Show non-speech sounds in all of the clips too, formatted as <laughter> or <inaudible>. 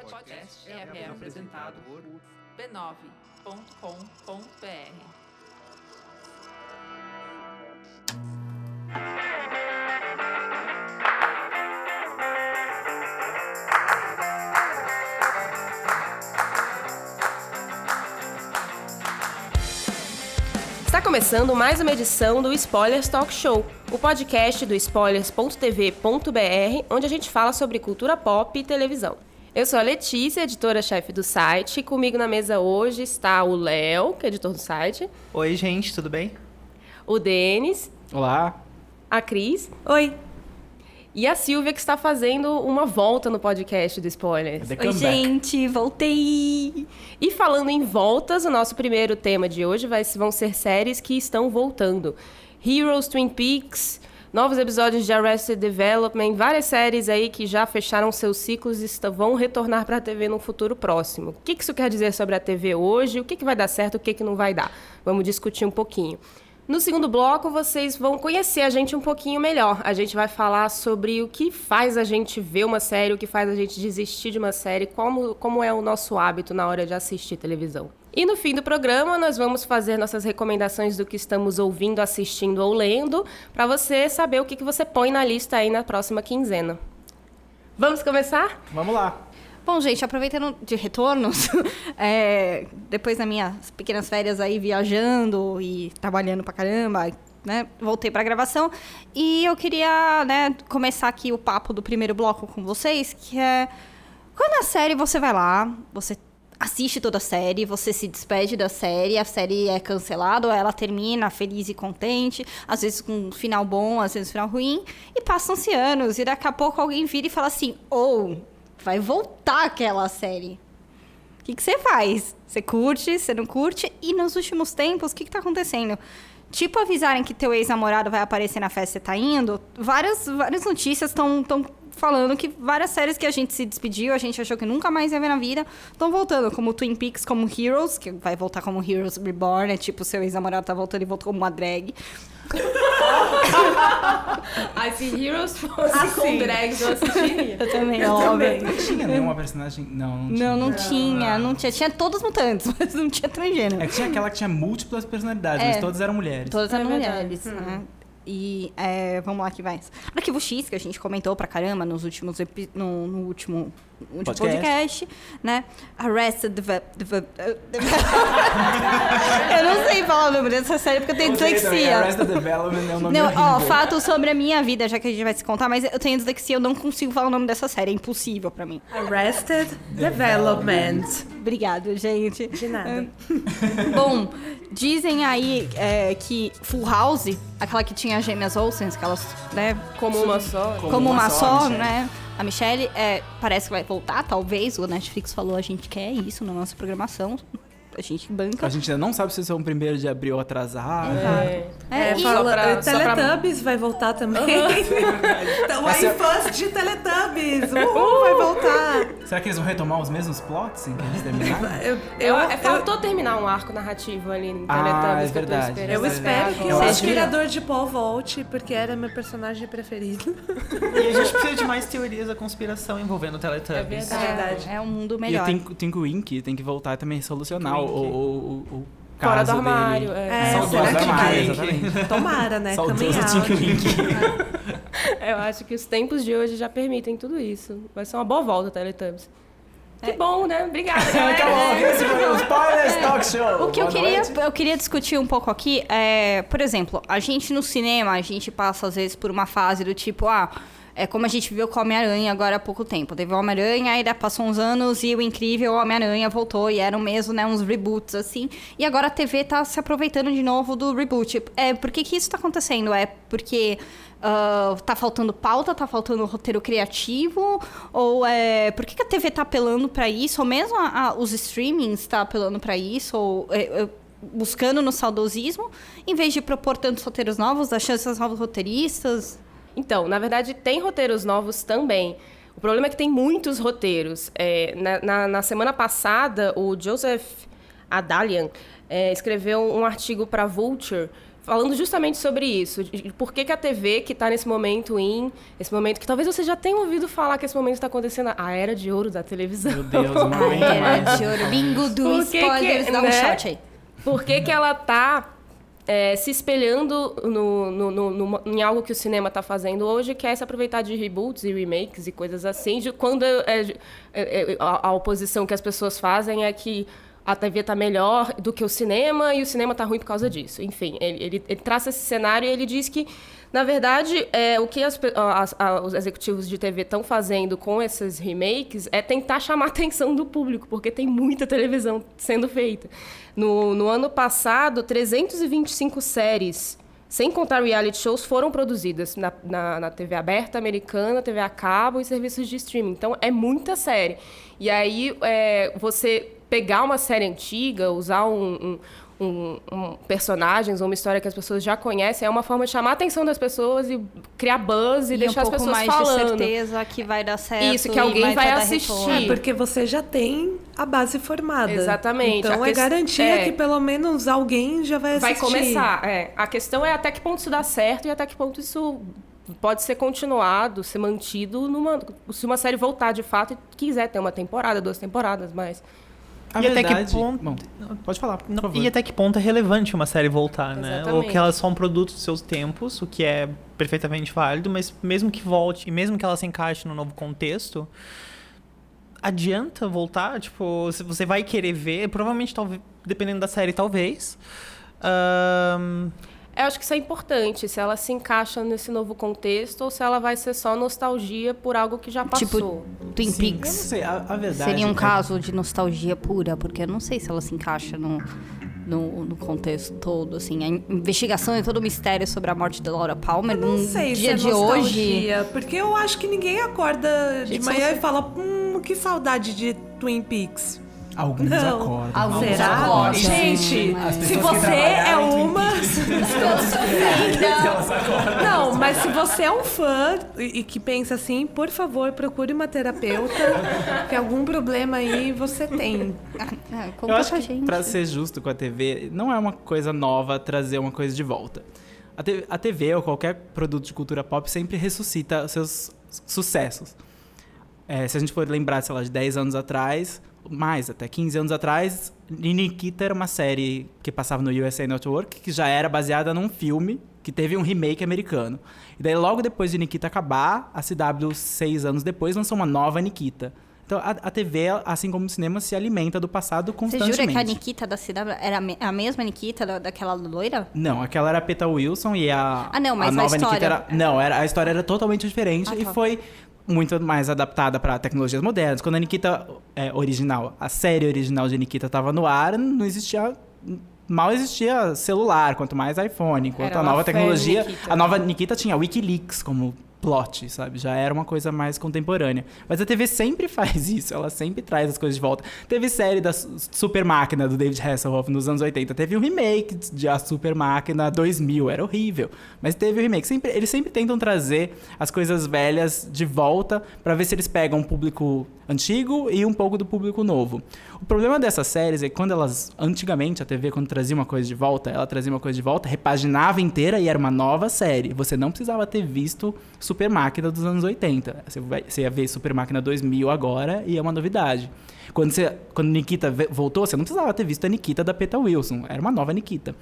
podcast é apresentado por b9.com.br. Está começando mais uma edição do Spoilers Talk Show, o podcast do spoilers.tv.br, onde a gente fala sobre cultura pop e televisão. Eu sou a Letícia, editora-chefe do site, e comigo na mesa hoje está o Léo, que é editor do site, Oi, gente, tudo bem? o Denis, Olá. a Cris Oi. e a Silvia, que está fazendo uma volta no podcast do Spoilers. The Oi, gente, voltei. E falando em voltas, o nosso primeiro tema de hoje vai, vão ser séries que estão voltando. Heroes, Twin Peaks, novos episódios de Arrested Development, várias séries aí que já fecharam seus ciclos e vão retornar para a TV no futuro próximo. O que isso quer dizer sobre a TV hoje? O que, que vai dar certo, o que, que não vai dar? Vamos discutir um pouquinho. No segundo bloco, vocês vão conhecer a gente um pouquinho melhor. A gente vai falar sobre o que faz a gente ver uma série, o que faz a gente desistir de uma série, como, como é o nosso hábito na hora de assistir televisão. E no fim do programa, nós vamos fazer nossas recomendações do que estamos ouvindo, assistindo ou lendo, para você saber o que, que você põe na lista aí na próxima quinzena. Vamos começar? Vamos lá. Bom, gente, aproveitando de retornos, <laughs> é, depois das minhas pequenas férias aí viajando e trabalhando pra caramba, né, voltei pra gravação e eu queria, né, começar aqui o papo do primeiro bloco com vocês, que é quando a série você vai lá, você assiste toda a série, você se despede da série, a série é cancelada ou ela termina feliz e contente, às vezes com um final bom, às vezes um final ruim, e passam-se anos, e daqui a pouco alguém vira e fala assim, ou vai voltar aquela série. O que, que você faz? Você curte, você não curte? E nos últimos tempos, o que, que tá acontecendo? Tipo, avisarem que teu ex-namorado vai aparecer na festa que você tá indo, várias, várias notícias estão falando que várias séries que a gente se despediu, a gente achou que nunca mais ia ver na vida, estão voltando, como Twin Peaks, como Heroes, que vai voltar como Heroes Reborn, é tipo, seu ex-namorado tá voltando e voltou como uma drag. <laughs> Ah, se Heroes fosse com drags, eu assistiria. Eu também, Não óbvio. tinha nenhuma personagem. Não, não tinha. Não, não tinha, não tinha. Tinha todos mutantes, <laughs> mas não tinha transgênero. É que tinha aquela que tinha múltiplas personalidades, É. mas todas eram mulheres. Todas É eram verdade. mulheres, né? E é, vamos lá que vai. Arquivo X, que a gente comentou pra caramba nos últimos no, no último, último Podcast. podcast. né? Arrested Deve- Deve- <laughs> Eu não sei falar o nome dessa série porque eu tenho Eu dislexia. Arrested Development é o nome Não, ó, fato sobre a minha vida, já que a gente vai se contar, mas eu tenho dislexia, eu não consigo falar o nome dessa série, é impossível pra mim. Arrested Development. Obrigada, gente. De nada. Bom, dizem aí é, que Full House, aquela que tinha as gêmeas Olsen, que elas, né, Como uma só. como, uma, só, Michelle. né? A Michelle é, parece que vai voltar, talvez. O Netflix falou a gente quer isso na nossa programação. A gente banca. A gente ainda não sabe se são primeiro de abril ou atrasado. É. É, e- fala, pra- só pra- Teletubbies vai voltar também. <laughs> então, Vai aí ser- fãs de Teletubbies, uhul, vai voltar. Será que eles vão retomar os mesmos plots em que eles terminaram? <laughs> Eu, Eu, eu, é, faltou terminar um arco narrativo ali em Ah, Teletubbies é que eu tô verdade. esperando. eu espero que Eu o acho aspirador de pó volte, porque era meu personagem preferido. <laughs> E a gente precisa de mais teorias da conspiração envolvendo o Teletubbies. É É verdade. É um mundo E o melhor. Tinko Tinko Winky tem que voltar também solucionar o, Tinko o, Fora do armário. dele. É. É, Saudoso será que vai? exatamente. Tomara, né? Winky. <laughs> Eu acho que os tempos de hoje já permitem tudo isso. Vai ser uma boa volta, Teletubbies. É. Que bom, né? Obrigada, <laughs> esse foi o Spoilers Talk Show. O que eu queria, noite. eu queria discutir um pouco aqui é, por exemplo, a gente no cinema, a gente passa às vezes por uma fase do tipo, ah, é como a gente viu com o Homem-Aranha agora há pouco tempo. Teve o Homem-Aranha, aí passou uns anos e o incrível Homem-Aranha voltou e eram mesmo, né, uns reboots assim. E agora a TV tá se aproveitando de novo do reboot. É, por que que isso tá acontecendo? É porque ah, tá faltando pauta, tá faltando roteiro criativo? Ou é. Por que, que a TV tá apelando pra isso? Ou mesmo a- a- os streamings tá apelando pra isso? Ou. é, é, buscando no saudosismo, em vez de propor tantos roteiros novos, dar chances aos novos roteiristas. Então, na verdade, tem roteiros novos também. O problema é que tem muitos roteiros. É, na, na- na semana passada, o Joseph Adalian é, escreveu um artigo para Vulture falando justamente sobre isso. de Por que, que a TV, que está nesse momento em. Esse momento que talvez você já tenha ouvido falar que esse momento está acontecendo, a era de ouro da televisão. Meu Deus, não <laughs> aguento Era mais. de ouro. Bingo do Por que que- spoilers, dá um né? shot aí. Por que, que ela tá é, se espelhando no, no- no- em algo que o cinema está fazendo hoje, que é se aproveitar de reboots e remakes e coisas assim, de quando é- é- é- a, a oposição que as pessoas fazem é que a TV tá melhor do que o cinema e o cinema tá ruim por causa disso. Enfim, ele, ele- ele traça esse cenário e ele diz que, na verdade, é, o que as as- os executivos de TV estão fazendo com esses remakes é tentar chamar <laughs> a atenção do público, porque tem muita televisão sendo feita. No, no ano passado, 325 séries, sem contar reality shows, foram produzidas na, na, na TV aberta americana, TV a cabo e serviços de streaming. Então, é muita série. E aí, é, você pegar uma série antiga, usar um, um, um- um- personagens ou uma história que as pessoas já conhecem, é uma forma de chamar a atenção das pessoas e criar buzz e, E deixar um as pouco pessoas mais falando. de certeza que vai dar certo. Isso, que e alguém vai dar assistir. É, porque você já tem a base formada. Exatamente. Então A é ques- garantia é. que pelo menos alguém já vai Vai assistir. começar, é. A questão é até que ponto isso dá certo e até que ponto isso pode ser continuado, ser mantido numa se uma série voltar de fato e quiser ter uma temporada, duas temporadas, mas A E até que verdade- ponto- Bom, pode falar, por Não, favor. e até que ponto é relevante uma série voltar, né? Ou Exatamente. que ela é só um produto dos seus tempos, o que é perfeitamente válido, mas mesmo que volte, e mesmo que ela se encaixe no novo contexto, adianta voltar? Tipo, se você vai querer ver, provavelmente, talvez, dependendo da série, talvez. Eu acho que isso é importante, se ela se encaixa nesse novo contexto ou se ela vai ser só nostalgia por algo que já Tipo, passou. Twin Sim, eu não Peaks. sei, a, a verdade Seria um é- caso de nostalgia pura, porque eu não sei se ela se encaixa no, no, no contexto todo, assim. A in- investigação e todo o mistério sobre a morte da Laura Palmer Não num sei dia se é de hoje. nostalgia, porque eu acho que ninguém acorda de manhã e fala, hum, que saudade de Twin Peaks. Alguns Não. acordam. Alguns Será? acordam. Gente, se você é uma. <laughs> Não, mas se você é um fã e, e que pensa assim, por favor, procure uma terapeuta, <laughs> que algum problema aí você tem. Ah, Eu conta acho pra que, gente. pra ser justo com a TV, não é uma coisa nova trazer uma coisa de volta. A TV, a TV ou qualquer produto de cultura pop sempre ressuscita seus sucessos. É, se a gente for lembrar, sei lá, de 10 anos atrás, mais até 15 anos atrás, Nikita era uma série que passava no USA Network, que já era baseada num filme que teve um remake americano. E daí, logo depois de Nikita acabar, a CW, seis anos depois, lançou uma nova Nikita. Então, a, a TV, assim como o cinema, se alimenta do passado Você constantemente. jura que a Nikita da CW era a me- a mesma Nikita da- daquela loira? Não, aquela era a Peta Wilson e a, Ah, não, mas a nova história- Nikita era... Não, era, a história era totalmente diferente Ah, e tá. foi muito mais adaptada para tecnologias modernas. Quando a Nikita é, original, a série original de Nikita estava no ar, não existia... Mal existia celular, quanto mais iPhone. Enquanto Era a nova tecnologia... Nikita. A nova Nikita tinha Wikileaks como plot, sabe? Já era uma coisa mais contemporânea. Mas a TV sempre <laughs> faz isso, ela sempre traz as coisas de volta. Teve série da Su- Super Máquina do David Hasselhoff nos anos 80, teve um remake de A Super Máquina 2000, era horrível. Mas teve o remake. Sempre, eles sempre tentam trazer as coisas velhas de volta pra ver se eles pegam um público antigo e um pouco do público novo. O problema dessas séries é que quando elas, antigamente, a TV, quando trazia uma coisa de volta, ela trazia uma coisa de volta, repaginava inteira e era uma nova série. Você não precisava ter visto Super Máquina dos anos 80. Você, ia ver Super Máquina 2000 agora e é uma novidade. Quando, você, quando Nikita voltou, você não precisava ter visto a Nikita da Peta Wilson. Era uma nova Nikita.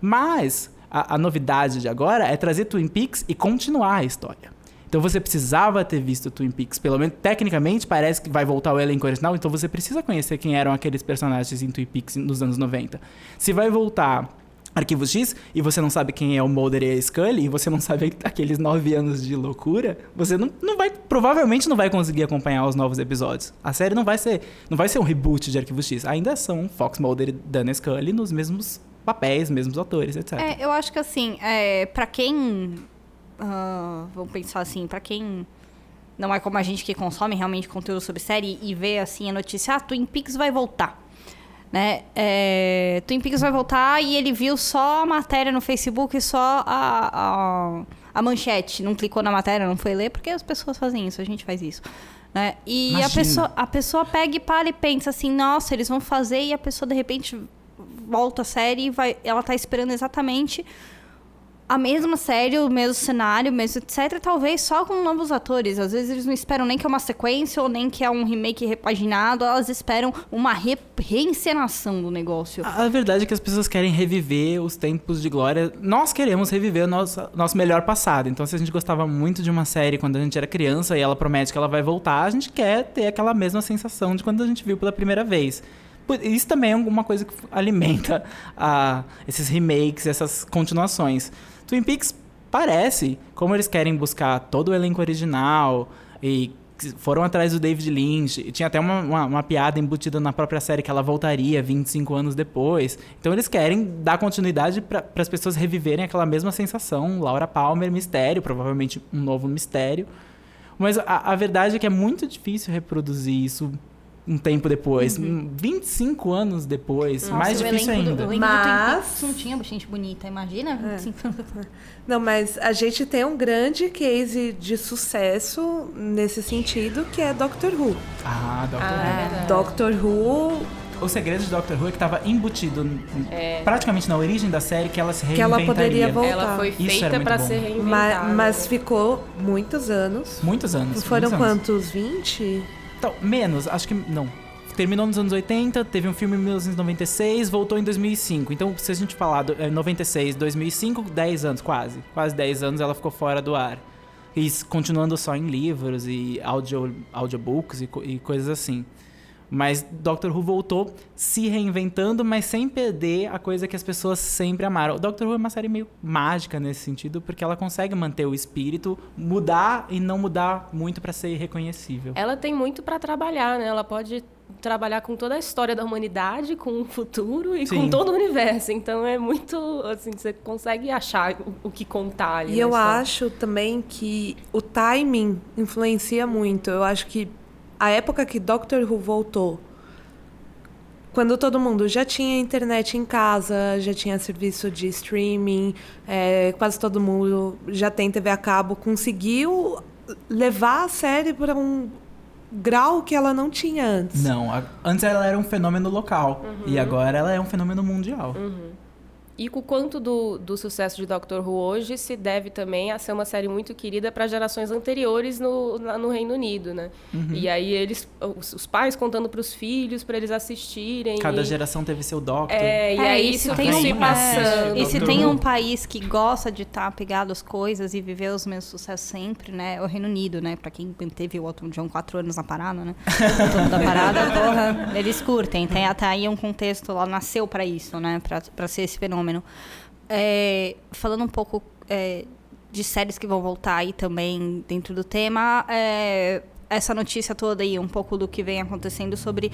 Mas a, a novidade de agora é trazer Twin Peaks e continuar a história. Então você precisava ter visto Twin Peaks. Pelo menos, tecnicamente, parece que vai voltar o elenco original. Então você precisa conhecer quem eram aqueles personagens em Twin Peaks nos anos 90. Se vai voltar Arquivo X e você não sabe quem é o Mulder e a Scully, e você não sabe <laughs> aqueles nove anos de loucura, você não, não vai, provavelmente não vai conseguir acompanhar os novos episódios. A série não vai ser, não vai ser um reboot de Arquivo X. Ainda são Fox Mulder e Dana Scully nos mesmos papéis, mesmos atores, etc. É, eu acho que assim, é, para quem. Ah, vamos pensar assim, pra quem não é como a gente que consome realmente conteúdo sobre série e vê assim a notícia, ah, Twin Peaks vai voltar. Né? É, Twin Peaks vai voltar e ele viu só a matéria no Facebook e só a, a, a manchete. Não clicou na matéria, não foi ler, porque as pessoas fazem isso, a gente faz isso. Né? E a pessoa, a pessoa pega e para e pensa assim, nossa, eles vão fazer, e a pessoa de repente volta a série e vai, ela tá esperando exatamente a mesma série, o mesmo cenário, mesmo etc, talvez só com novos atores. Às vezes eles não esperam nem que é uma sequência ou nem que é um remake repaginado, elas esperam uma re reencenação do negócio. A verdade é que as pessoas querem reviver os tempos de glória. Nós queremos reviver o nosso, nosso melhor passado. Então, se a gente gostava muito de uma série quando a gente era criança e ela promete que ela vai voltar, a gente quer ter aquela mesma sensação de quando a gente viu pela primeira vez. Isso também é uma coisa que alimenta <laughs> a- esses remakes, essas continuações. Twin Peaks parece, como eles querem buscar todo o elenco original e foram atrás do David Lynch. E tinha até uma, uma, uma piada embutida na própria série que ela voltaria 25 anos depois. Então eles querem dar continuidade para as pessoas reviverem aquela mesma sensação. Laura Palmer, mistério, provavelmente um novo mistério. Mas a, a verdade é que é muito difícil reproduzir isso um tempo depois. Uhum. 25 anos depois. mais o difícil ainda. Do, Mas- não tinha gente bonita, imagina? É. 25 anos depois. <laughs> Não, mas a gente tem um grande case de sucesso nesse sentido, que é Doctor Who. Ah, Doctor Ah, Who. é verdade. Doctor Who, O segredo de Doctor Who é que estava embutido n- praticamente na origem da série que ela se Que ela reinventaria. poderia voltar. Ela foi feita bom. ser reinventada. mas, ficou muitos anos. Muitos anos. Foram muitos anos. quantos? 20? Então, menos, acho que não. Terminou nos anos 80, teve um filme em 1996, voltou em 2005. Então, se a gente falar do, é, 96, 2005, 10 anos, quase. Quase 10 anos ela ficou fora do ar. E continuando só em livros e audio, audiobooks e, e coisas assim. Mas Doctor Who voltou se reinventando, mas sem perder a coisa que as pessoas sempre amaram. O Doctor Who é uma série meio mágica nesse sentido, porque ela consegue manter o espírito, mudar e não mudar muito pra ser reconhecível. Ela tem muito pra trabalhar, né? Ela pode trabalhar com toda a história da humanidade, com o futuro e Sim. com todo o universo. Então é muito, assim, você consegue achar o, o que contar ali. E eu história. acho também que o timing influencia muito. Eu acho que a época que Doctor Who voltou, quando todo mundo já tinha internet em casa, já tinha serviço de streaming, é, quase todo mundo já tem TV a cabo, conseguiu levar a série para um grau que ela não tinha antes. Não, a- antes ela era um fenômeno local e agora ela é um fenômeno mundial. E com o quanto do, do sucesso de Doctor Who hoje se deve também a ser uma série muito querida para gerações anteriores no, lá no Reino Unido, né? Uhum. E aí eles, os, os pais contando para os filhos para eles assistirem. Cada e, geração teve seu Doctor. É, e É, aí isso se tem se um- passando. E se tem um país que gosta de estar apegado às coisas e viver os mesmos sucessos sempre, né? É o Reino Unido, né? Pra quem teve o Elton John quatro anos na parada, né? Da parada, <laughs> porra, eles curtem. Tem até aí um contexto lá, nasceu pra isso, né? Pra ser esse fenômeno. É, falando um pouco é, de séries que vão voltar aí também dentro do tema, é, essa notícia toda aí, um pouco do que vem acontecendo sobre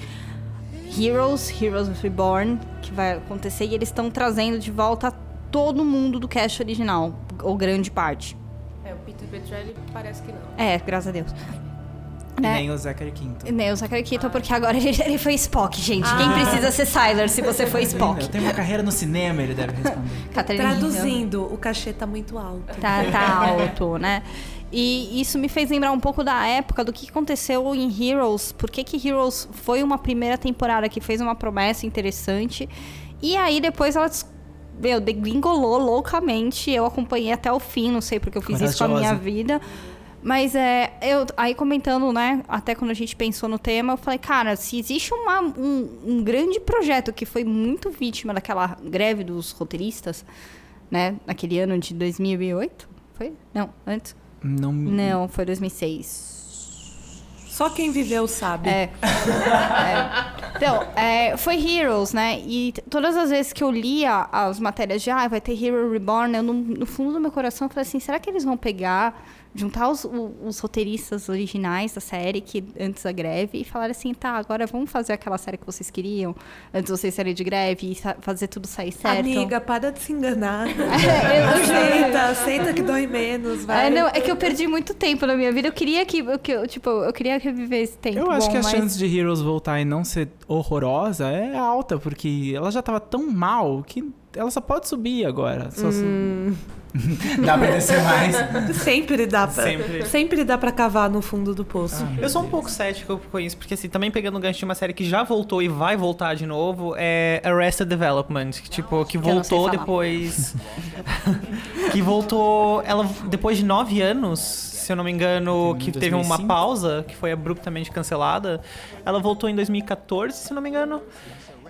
Heroes, Heroes Reborn, que vai acontecer, e eles estão trazendo de volta todo mundo do cast original, ou grande parte. É, o Peter Petrelli parece que não. É, graças a Deus. Né? nem o Zachary Quinto. Nem o Zachary Quinto, porque agora <laughs> ele, ele foi Spock, gente. Quem precisa ser Siler se você foi Spock? Eu tenho uma carreira no cinema, ele deve responder. <laughs> Traduzindo, o cachê tá muito alto. Tá, tá alto, né? E isso me fez lembrar um pouco da época do que aconteceu em Heroes. Por que, que Heroes foi uma primeira temporada que fez uma promessa interessante. E aí depois ela meu, degringolou loucamente. Eu acompanhei até o fim, não sei porque eu fiz isso com a minha vida. Mas é, eu aí comentando, né, até quando a gente pensou no tema, eu falei, cara, se existe uma- um, um grande projeto que foi muito vítima daquela greve dos roteiristas, né, naquele ano de 2008, foi? Não, antes? Não, Não, foi 2006. Só quem viveu sabe. É. É. Então, é, foi Heroes, né? E todas as vezes que eu lia as matérias de ah, vai ter Hero Reborn, eu no, no fundo do meu coração eu falei assim, será que eles vão pegar, juntar os, os roteiristas originais da série que antes da greve e falar assim, tá, agora vamos fazer aquela série que vocês queriam antes de vocês saírem de greve e fazer tudo sair certo. Amiga, para de se enganar. <laughs> É, aceita, aceita que dói menos, vai. É, não, é que eu perdi muito tempo na minha vida. Eu queria que, eu- que eu, tipo, eu queria reviver esse tempo. Eu acho bom, que a mas- chance de Heroes voltar e não ser horrorosa é alta, porque ela já tava tão mal que ela só pode subir agora. Só- <laughs> Dá pra descer mais. Sempre dá pra. Sempre. Sempre, dá pra cavar no fundo do poço. Eu sou um pouco cético com isso, porque assim, também pegando o gancho de uma série que já voltou e vai voltar de novo, é Arrested Development, que, tipo, que voltou depois... <laughs> que voltou, ela depois de nove anos, se eu não me engano, que teve uma 2005? pausa, que foi abruptamente cancelada, ela voltou em 2014, se eu não me engano.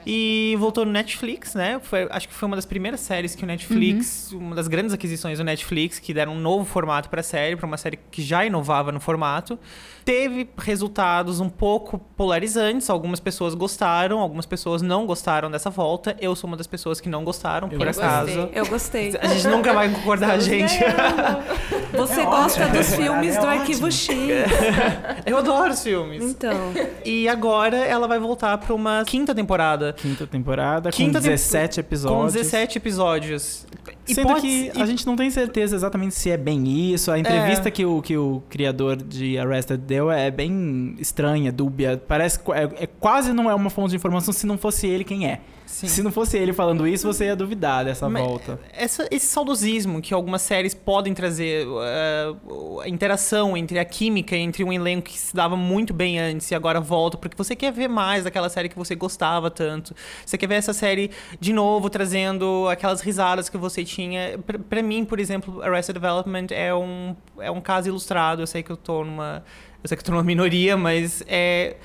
E voltou no Netflix, né? Foi, acho que foi uma das primeiras séries que o Netflix, uma das grandes aquisições do Netflix, que deram um novo formato para a série, para uma série que já inovava no formato. Teve resultados um pouco polarizantes. Algumas pessoas gostaram, algumas pessoas não gostaram dessa volta. Eu sou uma das pessoas que não gostaram, por gostei. acaso. Eu gostei. A gente nunca vai concordar, gente. <laughs> Você gosta dos filmes É do ótimo. Arquivo X. <laughs> Eu adoro os filmes. Então. E agora ela vai voltar para uma quinta temporada. Quinta temporada, Quinta com tempo- 17 episódios. Com 17 episódios. Sendo pode- que e- a gente não tem certeza exatamente se é bem isso. A entrevista que, o, que o criador de Arrested deu é bem estranha, dúbia. Parece que é, é- quase não é uma fonte de informação se não fosse ele quem é. Sim. Se não fosse ele falando isso, você ia duvidar dessa Mas- volta. Essa- esse saudosismo que algumas séries podem trazer, uh, a interação entre a química entre um elenco que se dava muito bem antes e agora volta, porque você quer ver mais daquela série que você gostava tanto. Você quer ver essa série de novo, trazendo aquelas risadas que você tinha. Pra mim, por exemplo, Arrested Development é um, é um caso ilustrado. Eu sei que eu tô numa. Eu sei que eu tô numa minoria, mas é.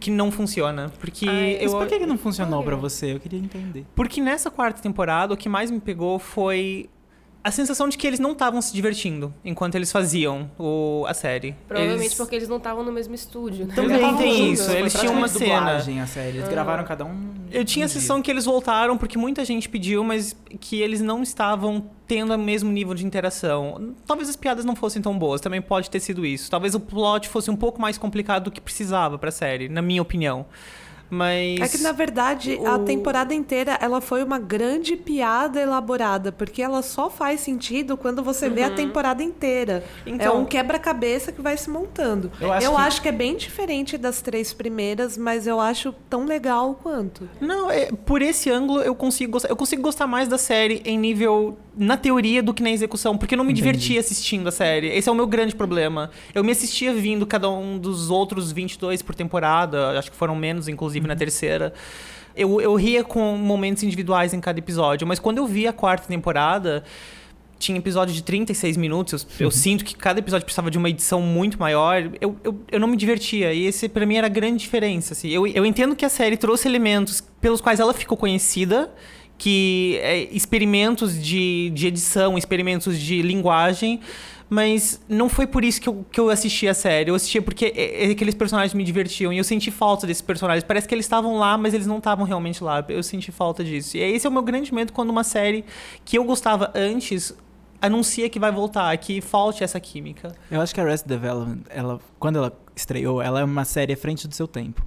Que não funciona. Porque Mas eu. por que, que não funcionou pra você? Eu queria entender. Porque nessa quarta temporada, o que mais me pegou foi a sensação de que eles não estavam se divertindo enquanto eles faziam o, a série. Provavelmente eles... porque eles não estavam no mesmo estúdio, né? Também tem isso, foi eles tinham uma cena. a série. Eles gravaram cada um. Eu tinha a um dia. sensação que eles voltaram porque muita gente pediu, mas que eles não estavam tendo o mesmo nível de interação. Talvez as piadas não fossem tão boas, também pode ter sido isso. Talvez o plot fosse um pouco mais complicado do que precisava pra série, na minha opinião. Mas. É que, na verdade, a o- temporada inteira ela foi uma grande piada elaborada, porque ela só faz sentido quando você vê a temporada inteira. é Então- um quebra-cabeça que vai se montando. Eu acho que- é bem diferente das três primeiras, mas eu acho tão legal quanto. Não, é, por esse ângulo eu consigo gostar. Eu consigo gostar mais da série em nível na teoria do que na execução, porque eu não me Entendi. divertia assistindo a série. Esse é o meu grande problema. Eu me assistia vindo cada um dos outros 22 por temporada, acho que foram menos, inclusive, na terceira. Eu, eu ria com momentos individuais em cada episódio, mas quando eu vi a quarta temporada, tinha episódio de 36 minutos. Eu, eu sinto que cada episódio precisava de uma edição muito maior. Eu, eu, eu não me divertia. E esse, pra mim, era a grande diferença. Assim. Eu, eu entendo que a série trouxe elementos pelos quais ela ficou conhecida, que é, experimentos de, de edição, experimentos de linguagem. Mas não foi por isso que eu, que eu assisti a série. Eu assistia porque é- é aqueles personagens me divertiam. E eu senti falta desses personagens. Parece que eles estavam lá, mas eles não estavam realmente lá. Eu senti falta disso. E esse é o meu grande medo quando uma série que eu gostava antes anuncia que vai voltar, que falte essa química. Eu acho que a Arrested Development, ela, quando ela estreou, ela é uma série à frente do seu tempo.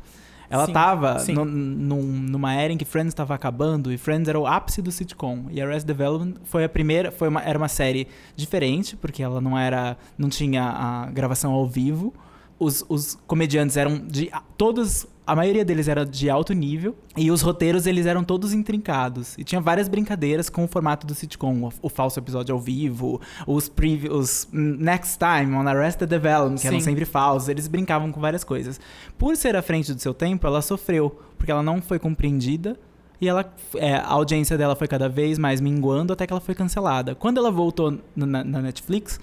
Ela Sim, tava sim. no- num- numa era em que Friends estava acabando e Friends era o ápice do sitcom. E Arrested Development foi a primeira, foi uma, era uma série diferente, porque ela não era, não tinha a gravação ao vivo. Os, os comediantes eram de todos, a maioria deles era de alto nível e os roteiros eles eram todos intrincados e tinha várias brincadeiras com o formato do sitcom, o, o falso episódio ao vivo, os previews, next time on Arrested Development, que eram Sim. sempre falsos, eles brincavam com várias coisas. Por ser à frente do seu tempo, ela sofreu, porque ela não foi compreendida e ela, é, a audiência dela foi cada vez mais minguando até que ela foi cancelada. Quando ela voltou na, na Netflix,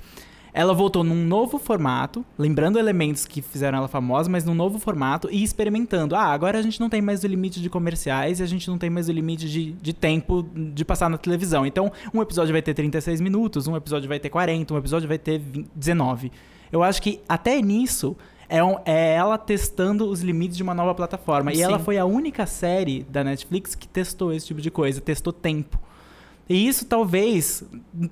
ela voltou num novo formato, lembrando elementos que fizeram ela famosa, mas num novo formato e experimentando. Ah, agora a gente não tem mais o limite de comerciais e a gente não tem mais o limite de, de tempo de passar na televisão. Então, um episódio vai ter 36 minutos, um episódio vai ter 40, um episódio vai ter 20 19. Eu acho que até nisso é, um- é ela testando os limites de uma nova plataforma. E Sim. ela foi a única série da Netflix que testou esse tipo de coisa, testou tempo. E isso talvez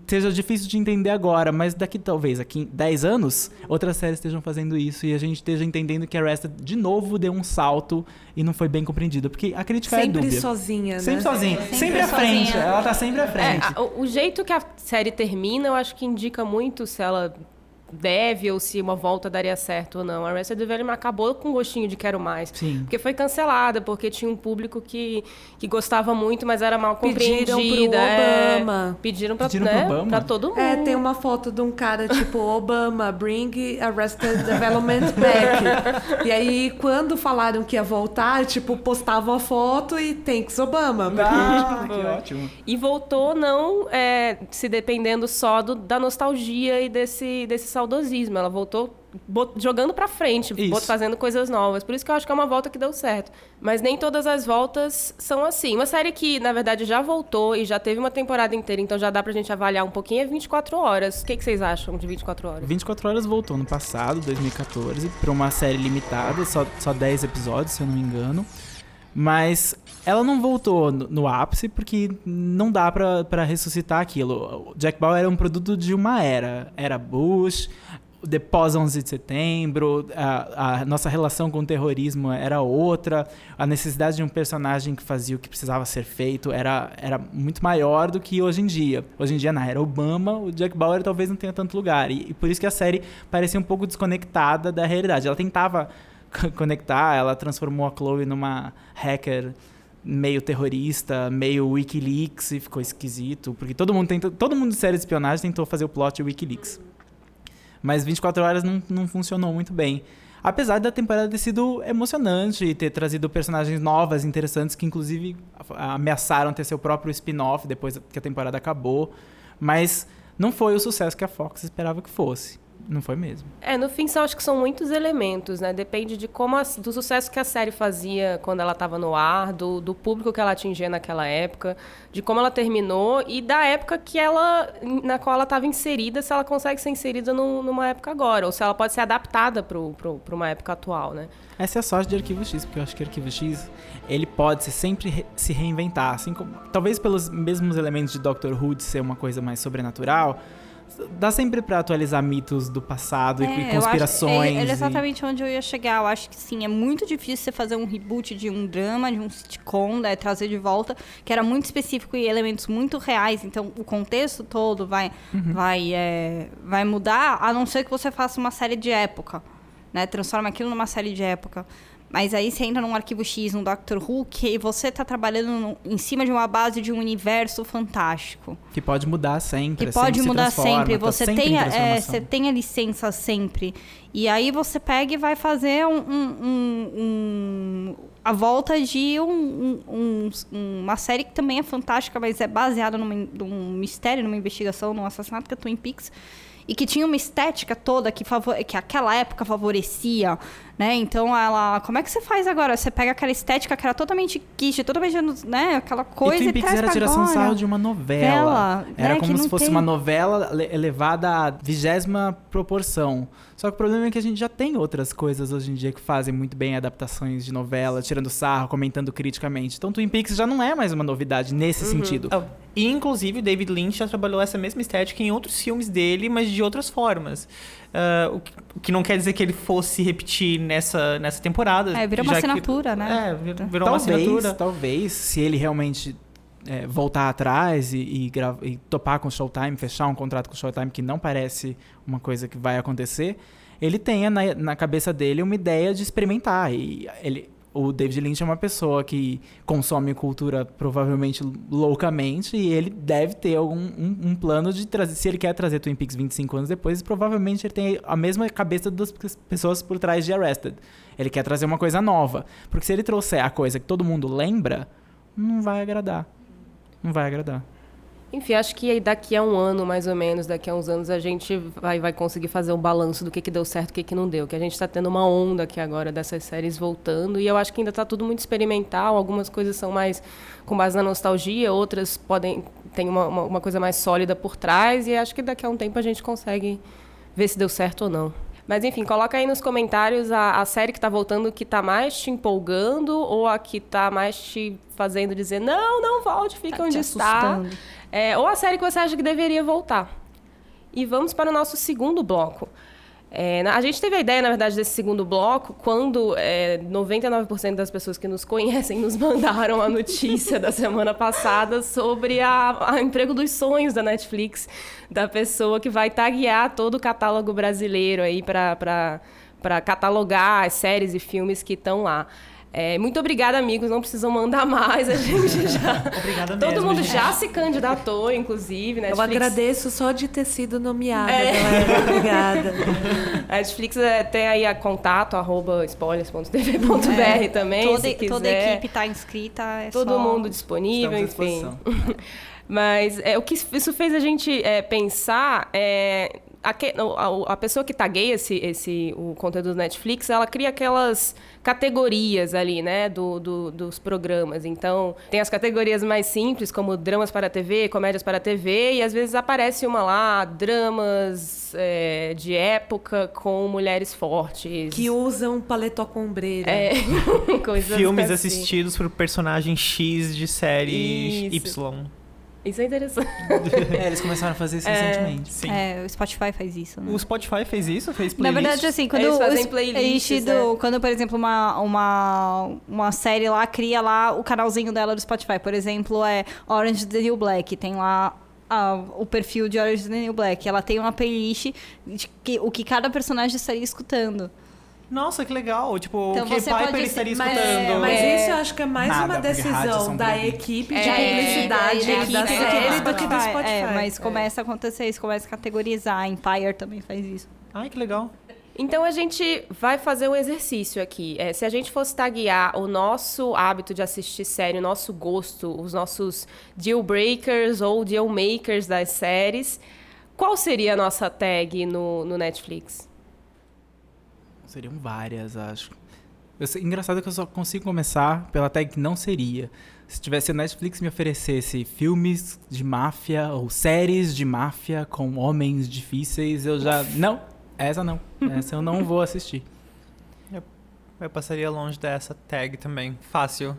seja difícil de entender agora, mas daqui talvez, aqui em 10 anos, outras séries estejam fazendo isso e a gente esteja entendendo que a Arrested de novo deu um salto e não foi bem compreendida. Porque a crítica é Sempre dúbia. sozinha, né? Sempre sozinha. Sempre, Sempre à frente. sozinha. Ela tá sempre à É, frente. a- o, o jeito que a série termina, eu acho que indica muito se ela deve ou se uma volta daria certo ou não. Arrested Development acabou com um gostinho de quero mais. Sim. Porque foi cancelada, porque tinha um público que, que gostava muito, mas era mal Pediram compreendida. pro é, Obama. pediram pra, Pediram pro né, Obama? pra todo mundo. É, tem uma foto de um cara tipo <laughs> Obama, bring Arrested Development back. e aí, quando falaram que ia voltar, tipo, postavam a foto e thanks Obama. porque, Ah, tipo, que ótimo. E voltou não é, se dependendo só do- da nostalgia e desse, desse saudosismo. Ela voltou jogando pra frente, Isso. fazendo coisas novas. Por isso que eu acho que é uma volta que deu certo. Mas nem todas as voltas são assim. Uma série que, na verdade, já voltou e já teve uma temporada inteira, então já dá pra gente avaliar um pouquinho, é 24 horas. O que, que vocês acham de 24 horas? 24 Horas voltou no passado, 2014, pra uma série limitada, só, só 10 episódios, se eu não me engano. Mas ela não voltou no, no ápice porque não dá pra ressuscitar aquilo. O Jack Bauer era um produto de uma era. Era Bush, pós 11 de setembro, a, a nossa relação com o terrorismo era outra, a necessidade de um personagem que fazia o que precisava ser feito era, era muito maior do que hoje em dia. Hoje em dia, na era Obama, o Jack Bauer talvez não tenha tanto lugar. E, e por isso que a série parecia um pouco desconectada da realidade. Ela tentava conectar, ela transformou a Chloe numa hacker meio terrorista, meio Wikileaks e ficou esquisito, porque todo mundo tenta, todo mundo de série de espionagem tentou fazer o plot Wikileaks. Mas 24 horas não, não funcionou muito bem. Apesar da temporada ter sido emocionante e ter trazido personagens novas, interessantes, que inclusive ameaçaram ter seu próprio spin-off depois que a temporada acabou. Mas não foi o sucesso que a Fox esperava que fosse. Não foi mesmo. É, no fim, são, acho que são muitos elementos, né? Depende de como a- do sucesso que a série fazia quando ela estava no ar, do, do público que ela atingia naquela época, de como ela terminou e da época que ela, na qual ela estava inserida, se ela consegue ser inserida num- numa época agora, ou se ela pode ser adaptada para uma época atual, né? Essa é a sorte de Arquivo X, porque eu acho que Arquivo X ele pode ser sempre re- se reinventar, assim como talvez pelos mesmos elementos de Doctor Who de ser uma coisa mais sobrenatural, dá sempre pra atualizar mitos do passado e- É, e eu acho- conspirações. é, é e- exatamente onde eu ia chegar. Eu acho que sim, é muito difícil você fazer um reboot de um drama, de um sitcom, né, trazer de volta, que era muito específico e elementos muito reais. Então, o contexto todo vai, Uhum. vai, é, vai mudar, a não ser que você faça uma série de época, né? Transforma aquilo numa série de época. Mas aí você entra num arquivo X, num Doctor Who, que você tá trabalhando no- em cima de uma base de um universo fantástico. Que pode mudar sempre. Que sempre pode se mudar transforma, sempre. tá Você, sempre em tem, a- é, você tem a licença sempre. E aí você pega e vai fazer um, um- um- a volta de um- um- um- uma série que também é fantástica, mas é baseada numa, num mistério, numa investigação, num assassinato que é Twin Peaks. E que tinha uma estética toda que, favor, que aquela época favorecia, né? Então, ela... Como é que você faz agora? Você pega aquela estética que era totalmente kitsch, totalmente, né? Aquela coisa e e, Twin Peaks traz era pra tiração agora. sarro de uma novela. Vela, Era né, como se fosse tem- uma novela le- elevada à vigésima proporção. Só que o problema é que a gente já tem outras coisas hoje em dia que fazem muito bem adaptações de novela, tirando sarro, comentando criticamente. Então Twin Peaks já não é mais uma novidade nesse sentido. Oh, E, inclusive, o David Lynch já trabalhou essa mesma estética em outros filmes dele, mas de outras formas. Ah, o, que, o que não quer dizer que ele fosse repetir nessa, nessa temporada. É, virou uma que- assinatura, né? É, vir- virou uma talvez, assinatura. talvez, se ele realmente é, voltar atrás e, e, e topar com o Showtime, fechar um contrato com o Showtime, que não parece uma coisa que vai acontecer, ele tenha na, na cabeça dele uma ideia de experimentar. E ele, o David Lynch é uma pessoa que consome cultura provavelmente loucamente e ele deve ter algum um, um plano de trazer. Se ele quer trazer Twin Peaks 25 anos depois, provavelmente ele tem a mesma cabeça das pessoas por trás de Arrested. Ele quer trazer uma coisa nova. Porque se ele trouxer a coisa que todo mundo lembra, não vai agradar. Não vai agradar. Enfim, acho que daqui a um ano, mais ou menos, daqui a uns anos, a gente vai, vai conseguir fazer um balanço do que, que deu certo e o que, que não deu. Que a gente está tendo uma onda aqui agora dessas séries voltando. E eu acho que ainda está tudo muito experimental. Algumas coisas são mais com base na nostalgia, outras podem tem uma, uma, uma coisa mais sólida por trás. E acho que daqui a um tempo a gente consegue ver se deu certo ou não. Mas enfim, coloca aí nos comentários a, a série que tá voltando que tá mais te empolgando ou a que tá mais te fazendo dizer não, não volte, fica Tá onde está. assustando. É, ou a série que você acha que deveria voltar. E vamos para o nosso segundo bloco. É, a gente teve a ideia, na verdade, desse segundo bloco quando é, 99% das pessoas que nos conhecem nos <laughs> mandaram a notícia da semana passada sobre a emprego dos sonhos da Netflix, da pessoa que vai taguear todo o catálogo brasileiro aí para catalogar as séries e filmes que estão lá. É, muito obrigada, amigos. Não precisam mandar mais. A gente já. <laughs> Obrigada Todo mesmo, mundo gente. já se candidatou, inclusive. Eu Netflix agradeço só de ter sido nomeada, É. galera. Obrigada. <laughs> A Netflix é, tem aí a contato, arroba spoilers.tv.br também, toda, se quiser. toda a equipe tá inscrita. É Todo só- mundo disponível, Estamos enfim. <laughs> Mas é, o que isso fez a gente é, pensar é, a, a- a pessoa que tagueia esse, esse, o conteúdo do Netflix, ela cria aquelas categorias ali, né, do, do- dos programas. Então, tem as categorias mais simples, como dramas para a TV, comédias para a TV, e às vezes aparece uma lá, dramas é, de época com mulheres fortes. Que usam paletó com ombreira. É, <laughs> coisas Filmes assim. assistidos por personagem X de série Isso. Y. Isso é interessante. <laughs> É, eles começaram a fazer isso recentemente. Sim. É, o Spotify faz isso, né? O Spotify fez isso? Fez Na playlist? verdade, assim, quando Eles fazem eles do- quando, por exemplo, uma, uma, uma série lá cria lá o canalzinho dela do Spotify. Por exemplo, é Orange is the New Black. Tem lá ah, o perfil de Orange is the New Black. Ela tem uma playlist de que, o que cada personagem estaria escutando. Nossa, que legal. Tipo, Então o que Piper pode- estaria Mas, escutando. mas É. isso eu acho que é mais Nada, uma decisão são da equipe de É, publicidade da da, equipe série do que do Spotify. Spotify. É, mas começa a acontecer isso, começa a categorizar. A Empire também faz isso. Ai, que legal. Então a gente vai fazer um exercício aqui. É, se a gente fosse taguear o nosso hábito de assistir série, o nosso gosto, os nossos deal breakers ou deal makers das séries, qual seria a nossa tag no, no Netflix? Seriam várias, acho. Eu engraçado que eu só consigo começar pela tag que não seria. Se tivesse a Netflix me oferecesse filmes de máfia ou séries de máfia com homens difíceis, eu já. Não! Essa não. Essa eu não vou assistir. Eu passaria longe dessa tag também. Fácil.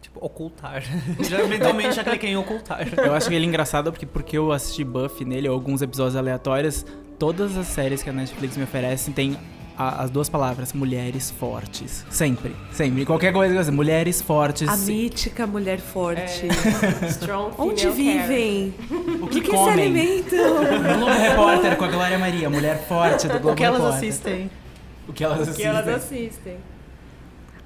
Tipo, ocultar. <laughs> já, mentalmente já cliquei em ocultar. Eu acho ele engraçado porque, porque eu assisti Buffy nele, ou alguns episódios aleatórios. Todas as séries que a Netflix me oferece tem a- as duas palavras, mulheres fortes. Sempre, sempre. Qualquer coisa, assim, mulheres fortes. A mítica mulher forte. <laughs> Strong Onde vivem? O que, que se comem? alimentam? <laughs> No Globo Repórter com a Glória Maria, mulher forte do Globo O que elas Repórter. assistem? O que elas Que assistem. elas assistem.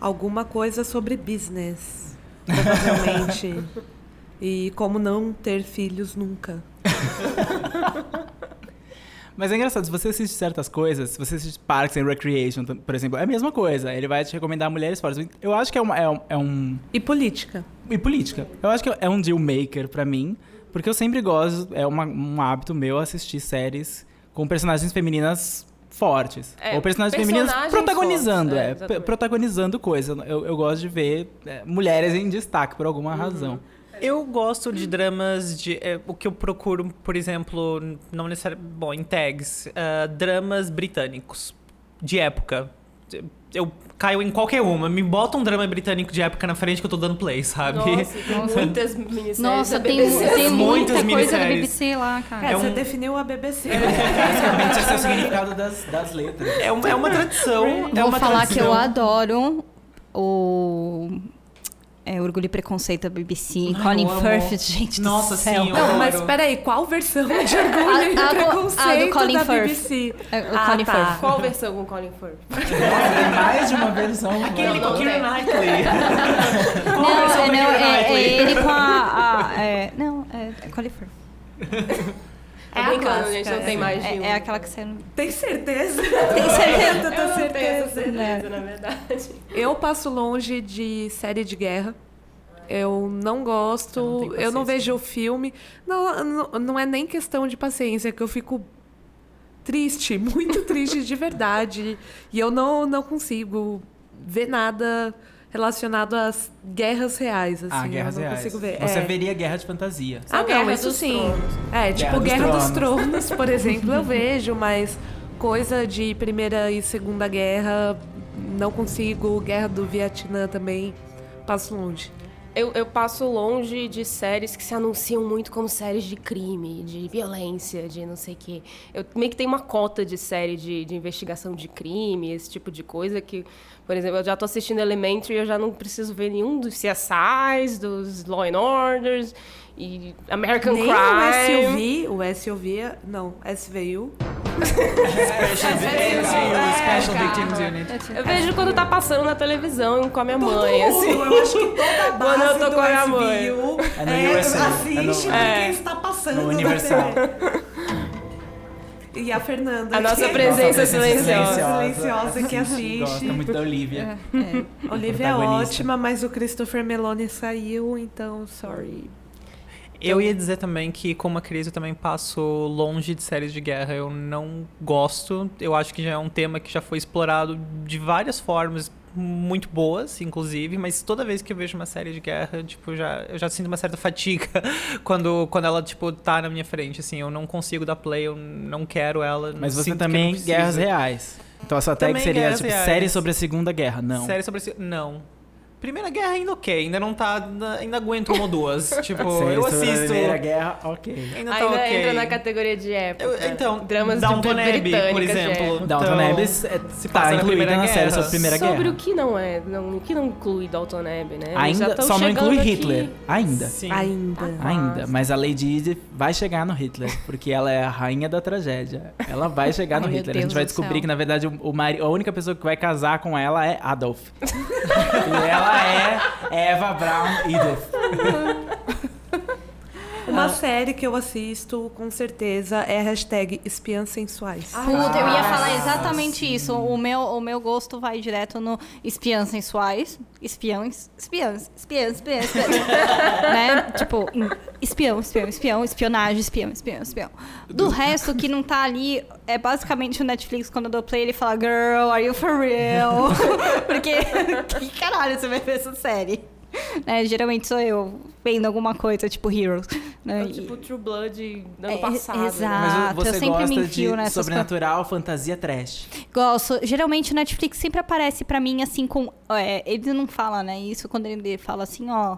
Alguma coisa sobre business, provavelmente. <laughs> e como não ter filhos nunca. Mas é engraçado, se você assiste certas coisas, se você assiste Parks and Recreation, por exemplo, é a mesma coisa. Ele vai te recomendar mulheres fortes. Eu acho que é, uma, é, um, é um... E política. E política. Eu acho que é um deal maker pra mim, porque eu sempre gosto, é uma- um hábito meu assistir séries com personagens femininas fortes. É, ou personagens femininas personagens protagonizando, fortes, é, é, protagonizando coisa. Eu, eu gosto de ver é, mulheres em destaque por Uhum. alguma razão. Eu gosto de dramas de. é, o que eu procuro, por exemplo, não necessariamente. Bom, em tags. ah, dramas britânicos. De época. Eu caio em qualquer uma. Me bota um drama britânico de época na frente que eu tô dando play, sabe? Nossa, tem muitas minisséries Nossa, tem, BBC. tem muita Muitas coisa da. BBC lá, cara. É, É você um- definiu a BBC. <laughs> Basicamente, esse é o significado das, das letras. É, uma, é uma tradição. é Vou uma falar que eu tradição. adoro o é, Orgulho e Preconceito da BBC. Ai, Colin. Firth, <laughs> gente Nossa, do céu. eu Não, mas peraí, qual versão de <laughs> orgulho e A- a- a do preconceito Colin da Firth. BBC? É, o Ah, Colin tá. Firth. Qual versão com Colin Firth? <laughs> Tem mais de uma versão. Aquele com Não, Keira. Knightley. Qual Não, a versão é, não, é, é ele com a... a- é, não, é, é Colin Firth. É a brincando, clássica, gente, não é. tem mais de É, um. é aquela que você... não- Tem certeza? Tem certeza? <laughs> Eu tenho não tenho certeza. certeza, na verdade. Eu passo longe de série de guerra. Eu não gosto, Eu não eu não, vejo o filme. Não, não, não é nem questão de paciência, é que eu fico triste, <laughs> muito triste de verdade. E eu não, não consigo ver nada relacionado às guerras reais. Assim, Ah, guerras eu não reais. consigo ver. Você É. veria guerra de fantasia. Só Ah, Guerra não, isso dos sim. Tronos. É, tipo dos Guerra dos Tronos. Tronos, por <laughs> exemplo, eu vejo, mas coisa de Primeira e Segunda Guerra, não consigo. Guerra do Vietnã também, passo longe. Eu, eu passo longe de séries que se anunciam muito como séries de crime, de violência, de não sei o quê. Eu meio que tenho uma cota de série de, de investigação de crime, esse tipo de coisa que, por exemplo, eu já tô assistindo Elementary e eu já não preciso ver nenhum dos CSIs, dos Law and Orders e American Nem Crime. o SUV, o SUV, não, SVU. Special Victims Unit. Eu vejo quando tá passando na televisão com a minha mãe, assim. Eu acho que toda a <laughs> base Quando eu tô do com a minha mãe. É no é, USA, é assiste no- porque É. está passando No Universal. E a Fernanda. A nossa presença Nossa, silenciosa. Silenciosa que assiste. Gosta muito da Olivia. Olivia é protagonista. ótima, mas o Christopher Meloni saiu, então, sorry. Eu ia dizer também que, como atriz, eu também passo longe de séries de guerra. Eu não gosto. Eu acho que já é um tema que já foi explorado de várias formas muito boas, inclusive, mas toda vez que eu vejo uma série de guerra, tipo, já, eu já sinto uma certa fatiga <laughs> quando, quando ela, tipo, tá na minha frente, assim, eu não consigo dar play, eu não quero ela. Mas você também guerras reais. Então a sua tag Também seria tipo reais. série sobre a Segunda Guerra, não. Série sobre esse... Não. Primeira Guerra ainda ok, ainda não tá... ainda- aguento uma ou duas. <laughs> tipo, Série eu sobre assisto... Primeira Guerra, ok. Ainda tá Ainda ok. entra na categoria de época. Eu- então, dramas Downton de Abbey, por exemplo. Downton Então, Abbey é, se tá passa na incluída Primeira na série Guerra. sobre a Primeira Sobre Guerra. o que não é, não, o que não inclui Dalton Abbey, né? Ainda, só não inclui aqui. Hitler. Ainda. Sim. Ainda. Ainda. Mas a Lady Edith vai chegar no Hitler, porque ela é a rainha da tragédia. Ela vai chegar no Ai, Hitler. a gente vai descobrir céu. que, na verdade, o, o mari- a única pessoa que vai casar com ela é Adolf. <laughs> e ela é Eva Braun Edith. <laughs> Uma série que eu assisto, com certeza, é a hashtag espiãs sensuais. Puta, eu ia falar exatamente isso. O meu, o meu gosto vai direto no espiãs sensuais. Espiões. Espiãs. Espiãs, espiãs, espiãs. <laughs> né? Tipo, espião, espião, espião, espionagem, espião, espião, espião. Do resto que não tá ali, é basicamente o Netflix, quando eu dou play, ele fala, girl, are you for real? <laughs> Porque, <laughs> que caralho você vai ver essa série? <laughs> Né, geralmente sou eu vendo alguma coisa, tipo Heroes. Né? É tipo True Blood do ano É, passado. né? exato. Mas Ah, você eu sempre gosta me enfio de sobrenatural, fantasia, trash. Gosto. Geralmente o Netflix sempre aparece pra mim assim com. É, ele não fala, né? Isso quando ele fala assim, ó.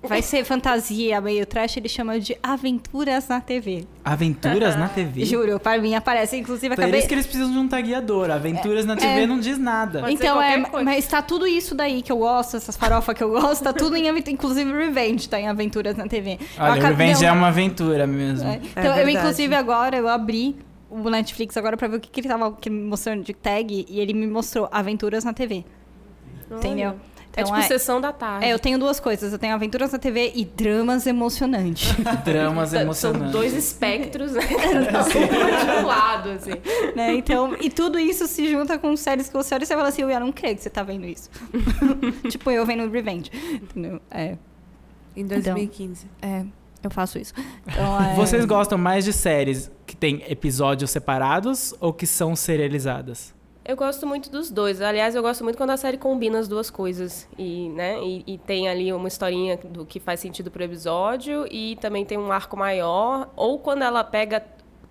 Vai ser fantasia meio trash, ele chama de Aventuras na TV. Aventuras na TV. <laughs> Juro, pra mim aparece. Inclusive, Por acabei. isso que eles precisam de um tagueador. Aventuras na TV é. não diz nada. Pode Então, é, coisa. mas tá tudo isso daí que eu gosto, essas farofas que eu gosto, tá tudo em Aventuras. Inclusive, Revenge tá em Aventuras na TV. Olha, acabei- Revenge é uma aventura mesmo. é. Então, eu, inclusive, agora eu abri o Netflix agora pra ver o que, que ele tava que mostrando de tag e ele me mostrou Aventuras na TV. Entendeu? É Então, tipo sessão da tarde. É, eu tenho duas coisas. Eu tenho aventuras na TV e dramas emocionantes. <laughs> Dramas São emocionantes. dois espectros, né? <laughs> um de lado, assim. né? Então, e tudo isso se junta com séries que você olha e você fala assim, eu não creio que você tá vendo isso. <laughs> tipo, eu vendo Revenge. Entendeu? É, Em 2015. é, eu faço isso. Então, é... Vocês gostam mais de séries que tem episódios separados ou que são serializadas? Eu gosto muito dos dois. Aliás, eu gosto muito quando a série combina as duas coisas. E, né, e, e tem ali uma historinha do que faz sentido pro episódio e também tem um arco maior. Ou quando ela pega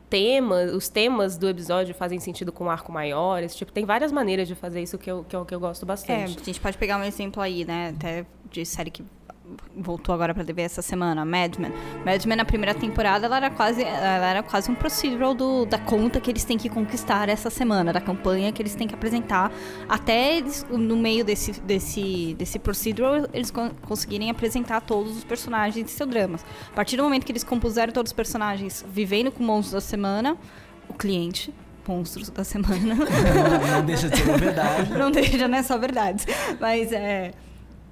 temas, os temas do episódio fazem sentido com um arco maior. Esse tipo, tem várias maneiras de fazer isso que eu, que eu, que eu gosto É, bastante. a gente pode pegar um exemplo aí, né? Até de série que voltou agora pra TV essa semana, Mad Men. Mad Men, na primeira temporada, ela era quase, ela era quase um procedural do, da conta que eles têm que conquistar essa semana, da campanha que eles têm que apresentar. Até eles, no meio desse, desse, desse procedural, eles con- conseguirem apresentar todos os personagens de seu drama. A partir do momento que eles compuseram todos os personagens vivendo com monstros da semana, o cliente, monstros da semana, Não, não deixa de ser uma verdade. <laughs> não deixa, né? Só verdades. Mas é.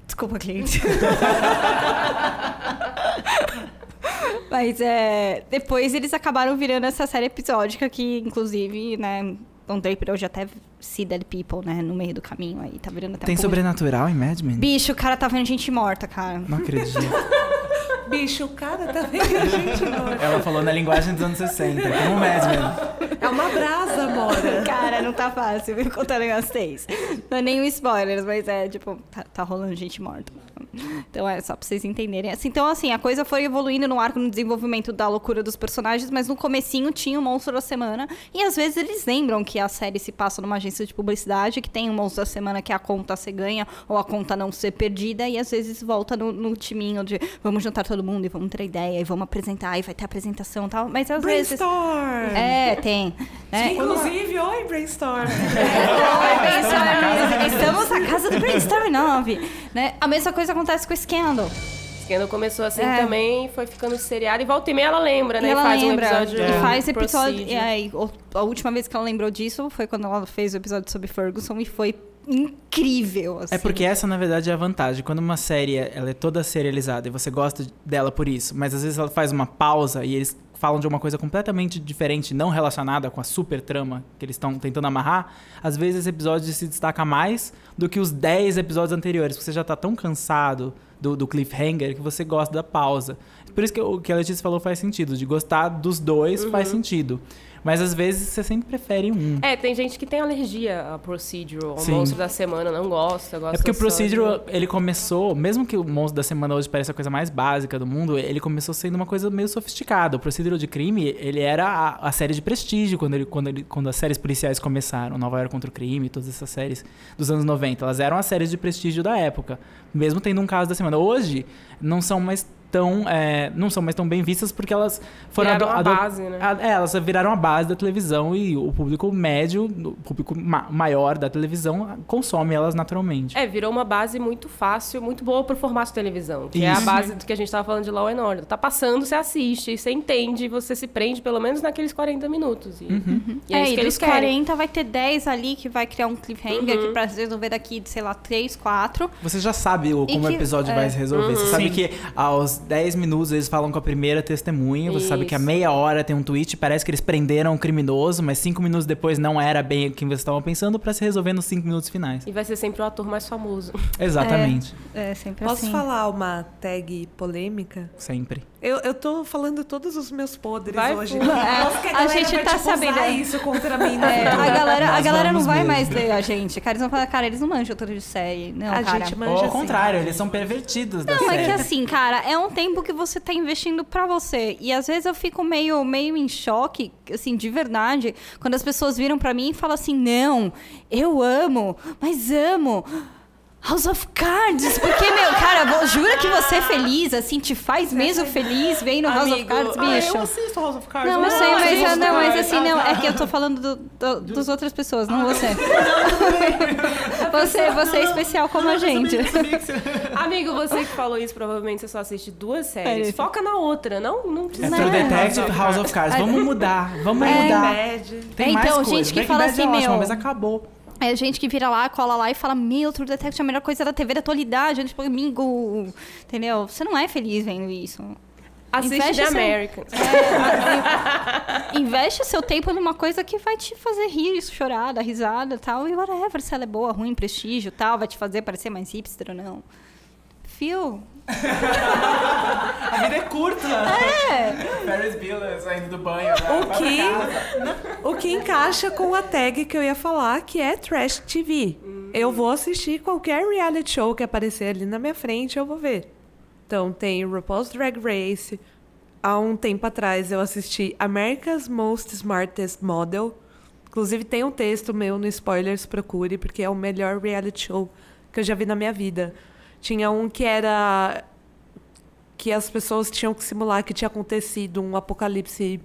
Desculpa, cliente. <laughs> Mas é. Depois eles acabaram virando essa série episódica que, inclusive, né? Não dei pra eu já até see dead people, né? No meio do caminho aí. Tá virando até Tem um pouco- sobrenatural em Mad Men? Bicho, o cara tá vendo gente morta, cara. Não acredito. <laughs> Bicho, o cara tá vendo a gente, não. Ela falou na linguagem dos anos 60, como Mad Men. É uma brasa, Mora. Cara, não tá fácil, viu? Contar um negócio. Não é nenhum spoiler, mas é, tipo, tá, tá rolando gente morta. Então é só pra vocês entenderem. Assim, então, assim, a coisa foi evoluindo no arco no desenvolvimento da loucura dos personagens, mas no comecinho tinha o monstro da semana. E às vezes eles lembram que a série se passa numa agência de publicidade, que tem um monstro da semana que é a conta ser ganha ou a conta não ser perdida, e às vezes volta no, no timinho de vamos juntar todo mundo e vamos ter ideia, e vamos apresentar, e vai ter apresentação e tal. Mas às vezes. Brainstorm! É, tem. né? Inclusive, oi, Brainstorm! Oi, Brainstorm. Estamos na casa do Brainstorm 9. Né? A mesma coisa acontece com o Scandal. Scandal começou assim É. também, foi ficando seriado. E volta e meia ela lembra, né? E ela faz lembra. um episódio. e faz episódio. Procedure. E aí, a última vez que ela lembrou disso foi quando ela fez o episódio sobre Ferguson e foi incrível. Assim. É porque essa, na verdade, é a vantagem. Quando uma série ela é toda serializada e você gosta dela por isso, mas às vezes ela faz uma pausa e eles falam de uma coisa completamente diferente, não relacionada com a super trama que eles estão tentando amarrar, às vezes esse episódio se destaca mais do que os 10 episódios anteriores, porque você já tá tão cansado do, do cliffhanger que você gosta da pausa. Por isso que o que a Letícia falou faz sentido, de gostar dos dois faz sentido. Mas às vezes você sempre prefere um. É, tem gente que tem alergia a Procedural, ao Sim. monstro da semana, não gosta, gosta É porque o Procedural, ele começou, mesmo que o monstro da semana hoje pareça a coisa mais básica do mundo, ele começou sendo uma coisa meio sofisticada. O Procedural de crime, ele era a, a série de prestígio quando, ele, quando, ele, quando as séries policiais começaram, Nova York contra o Crime, todas essas séries dos anos 90, elas eram as séries de prestígio da época, mesmo tendo um caso da semana. Hoje, não são mais tão, é, não são mais tão bem vistas porque elas foram Viraram a base, né? a- é, elas viraram a base da televisão e o público médio, o público ma- maior da televisão consome elas naturalmente. É, virou uma base muito fácil, muito boa pro formato televisão. Que é a Isso. base do que a gente tava falando de Law and Order. Tá passando, você assiste, você entende, você se prende pelo menos naqueles 40 minutos. E, e é, É, isso e que eles dos querem. 40 vai ter 10 ali que vai criar um cliffhanger que pra resolver daqui, sei lá, 3, 4. Você já sabe o, como o que- episódio é. vai se resolver. Você sabe Sim. que aos 10 minutos eles falam com a primeira testemunha. Você sabe que a Isso. meia hora tem um tweet, parece que eles prenderam um criminoso, mas cinco minutos depois não era bem quem você estava pensando pra se resolver nos cinco minutos finais. E vai ser sempre o ator mais famoso. Exatamente. É, sempre Posso assim. falar uma tag polêmica? Sempre. Eu, eu tô falando todos os meus podres Vai hoje. É, a galera gente tá tipo, sabendo. isso contra mim. no É, a galera, a galera não vai mesmo. mais ler a gente. Cara, eles vão falar, cara, eles não manjam tudo de série. Não, A cara. gente Ou manja ao assim. contrário, eles são pervertidos da Não, é série. que assim, cara, é um tempo que você tá investindo pra você. E às vezes eu fico meio, meio em choque, assim, de verdade, quando as pessoas viram pra mim e falam assim: não, eu amo, mas amo. House of Cards, porque, meu, cara, jura que você é feliz, assim, te faz mesmo feliz vendo House of Cards, ah, bicho? eu assisto House of Cards. Não, eu sei, Ah, mas, não, mas assim, não, é que eu tô falando do, do, dos outras pessoas, não você. <laughs> <laughs> você, você é especial como a gente. <laughs> Amigo, você que falou isso, provavelmente você só assiste duas séries. É. Foca na outra, não, não É precisa. True Né? Detective House of Cards. Vamos mudar, vamos É. mudar. Tem É, mais então, coisa. gente que Breaking fala Bad assim, é ótimo, meu- mas acabou. É gente que vira lá, cola lá e fala: Meu, True Detective é a melhor coisa da TV da atualidade. Tipo, amigo, entendeu? Você não é feliz vendo isso. Assiste Investe The seu- Americans. É, <laughs> investe seu tempo numa coisa que vai te fazer rir, chorar, dar risada tal. E whatever, se ela é boa, ruim, prestígio tal, vai te fazer parecer mais hipster ou não. Fio. <laughs> A vida é curta. É. Ferris Bueller saindo do banho. O que, o que encaixa com a tag que eu ia falar, que é Trash TV. Eu vou assistir qualquer reality show que aparecer ali na minha frente, eu vou ver. Então, tem RuPaul's Drag Race. Há um tempo atrás eu assisti America's Most Smartest Model. Inclusive, tem um texto meu no Spoilers, procure, porque é o melhor reality show que eu já vi na minha vida. Tinha um que era que as pessoas tinham que simular que tinha acontecido um apocalipse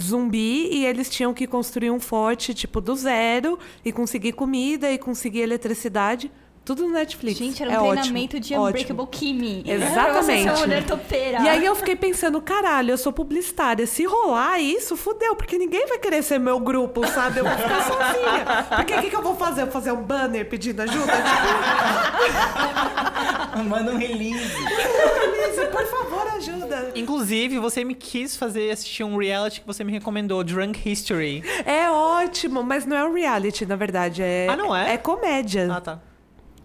zumbi e eles tinham que construir um forte tipo do zero e conseguir comida e conseguir eletricidade. Tudo no Netflix. Gente, era um é ótimo, treinamento de ótimo. Unbreakable Kimmy. <laughs> Exatamente. Pra você ser uma mulher topeira. E aí eu fiquei pensando, caralho, eu sou publicitária. Se rolar isso, fudeu, porque ninguém vai querer ser meu grupo, sabe? Eu vou ficar <laughs> sozinha. Porque o que, que eu vou fazer? Eu vou fazer um banner pedindo ajuda? <laughs> Manda um release. Elise, por favor, ajuda. Inclusive, você me quis fazer assistir um reality que você me recomendou, Drunk History. É ótimo, mas não é um reality, na verdade. É, Ah, não é? É comédia. Ah, tá.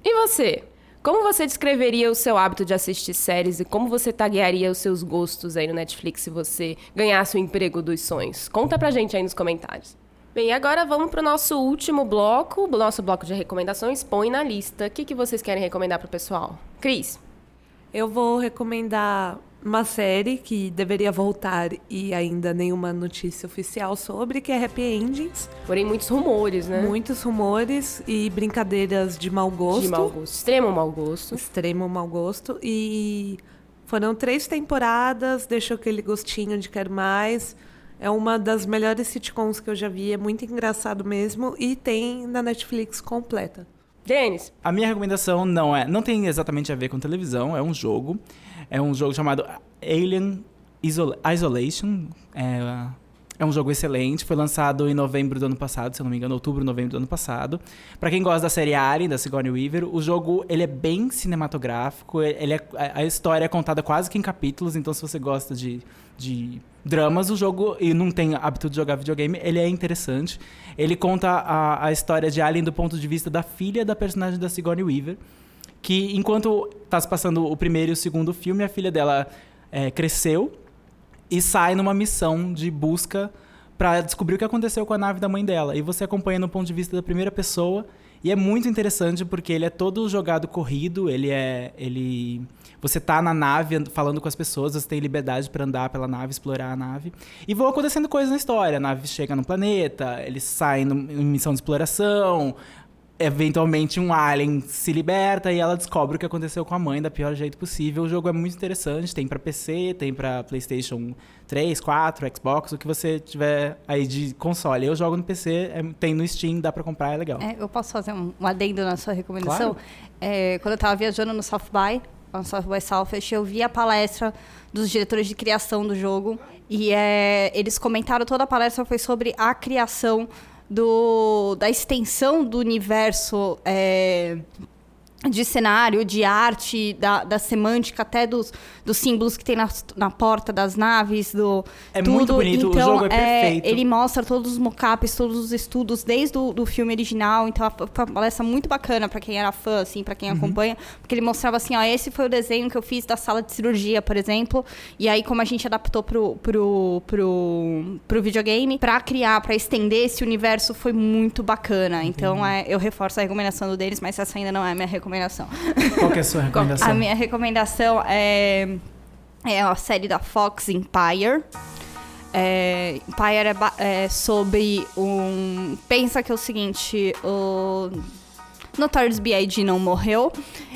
E você? Como você descreveria o seu hábito de assistir séries e como você taguearia os seus gostos aí no Netflix se você ganhasse o emprego dos sonhos? Conta pra gente aí nos comentários. Bem, agora vamos para o nosso último bloco, o nosso bloco de recomendações. Põe na lista. O que, que vocês querem recomendar para o pessoal? Cris? Eu vou recomendar uma série que deveria voltar e ainda nenhuma notícia oficial sobre, que é Happy Endings. Porém, muitos rumores, né? Muitos rumores e brincadeiras de mau gosto. De mau gosto. Extremo mau gosto. Extremo mau gosto. E foram três temporadas, deixou aquele gostinho de quer mais. É uma das melhores sitcoms que eu já vi, é muito engraçado mesmo e tem na Netflix completa. Denis? A minha recomendação não é, não tem exatamente a ver com televisão, é um jogo. É um jogo chamado Alien Isol Isolation. É, é um jogo excelente, foi lançado em novembro do ano passado, se eu não me engano, outubro, novembro do ano passado. Para quem gosta da série Alien, da Sigourney Weaver, o jogo ele é bem cinematográfico, ele é, a história é contada quase que em capítulos, então se você gosta de, de dramas, o jogo e não tem hábito de jogar videogame, ele é interessante. Ele conta a, a história de Alien do ponto de vista da filha da personagem da Sigourney Weaver, que enquanto está se passando o primeiro e o segundo filme, a filha dela é, cresceu e sai numa missão de busca para descobrir o que aconteceu com a nave da mãe dela. E você acompanha no ponto de vista da primeira pessoa. E é muito interessante porque ele é todo jogado corrido, ele é. ele Você tá na nave falando com as pessoas, você tem liberdade para andar pela nave, explorar a nave. E vão acontecendo coisas na história. A nave chega no planeta, eles saem em missão de exploração, eventualmente um alien se liberta e ela descobre o que aconteceu com a mãe da pior jeito possível. O jogo é muito interessante, tem para PC, tem para PlayStation 3, 4, Xbox, o que você tiver aí de console. Eu jogo no PC, é, tem no Steam, dá para comprar, é legal. É, eu posso fazer um, um adendo na sua recomendação? Claro. É, quando eu estava viajando no South by, no South by Southwest, eu vi a palestra dos diretores de criação do jogo e é, eles comentaram toda a palestra foi sobre a criação do, da extensão do universo é, de cenário, de arte, da, da semântica, até dos, dos símbolos que tem na, na porta das naves, do É tudo. muito bonito, o então, jogo é perfeito. Ele mostra todos os mockups, todos os estudos, desde o do filme original. Então, foi uma palestra muito bacana para quem era fã, assim, para Uhum. quem acompanha. Porque ele mostrava assim, ó, esse foi o desenho que eu fiz da sala de cirurgia, por exemplo. E aí, como a gente adaptou pro, pro, pro, pro videogame, pra criar, pra estender esse universo, foi muito bacana. Então, é, eu reforço a recomendação do deles, mas essa ainda não é minha recomendação. Qual que é a sua <laughs> recomendação? A minha recomendação é, é a série da Fox Empire. É, Empire é, é sobre um. Pensa que é o seguinte: o Notorious B.I.G. não morreu,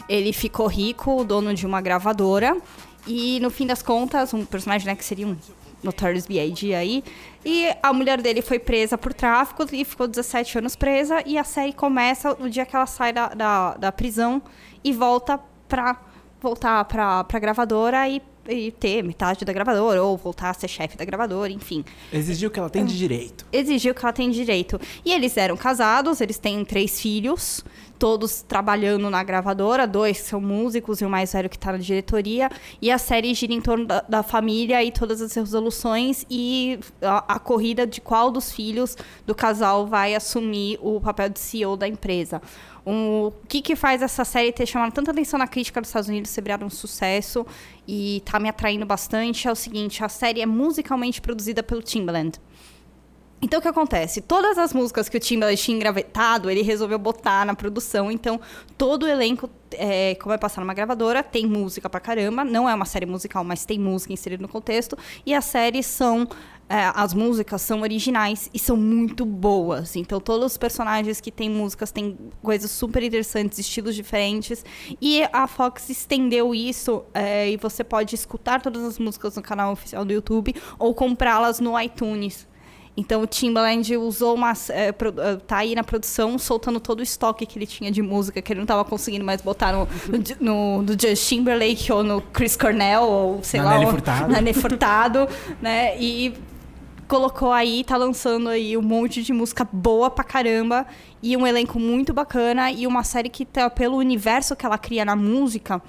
ele ficou rico, dono de uma gravadora, e no fim das contas, um personagem né, que seria um Notorious B.I.G. aí, e a mulher dele foi presa por tráfico e ficou 17 anos presa, e a série começa no dia que ela sai da, da, da prisão e volta pra voltar pra, pra gravadora e, e ter metade da gravadora, ou voltar a ser chefe da gravadora, enfim Exigiu o que ela tem de direito. exigiu que ela tem direito. E eles eram casados, eles têm três filhos, todos trabalhando na gravadora, dois são músicos e o mais velho que está na diretoria. E a série gira em torno da, da família e todas as resoluções e a, a corrida de qual dos filhos do casal vai assumir o papel de CEO da empresa. Um, o que, que faz essa série ter chamado tanta atenção na crítica dos Estados Unidos, ser virado um sucesso e tá me atraindo bastante é o seguinte: a série é musicalmente produzida pelo Timbaland. Então o que acontece? Todas as músicas que o Timbaland tinha engravetado, ele resolveu botar na produção. Então todo o elenco, é, como vai passar numa gravadora, tem música pra caramba. Não é uma série musical, mas tem música inserida no contexto. E as séries são. é, as músicas são originais e são muito boas. Então, todos os personagens que têm músicas têm coisas super interessantes, estilos diferentes. E a Fox estendeu isso é, e você pode escutar todas as músicas no canal oficial do YouTube ou comprá-las no iTunes. Então o Timbaland usou uma. É, pro- é, tá aí na produção, soltando todo o estoque que ele tinha de música, que ele não tava conseguindo mais botar no, no, no, Justin Timberlake ou no Chris Cornell, ou sei Na lá. Nelly Furtado. Na Nelly Furtado, <laughs> né? E colocou aí, tá lançando aí um monte de música boa pra caramba. E um elenco muito bacana. E uma série que, tá, pelo universo que ela cria na música,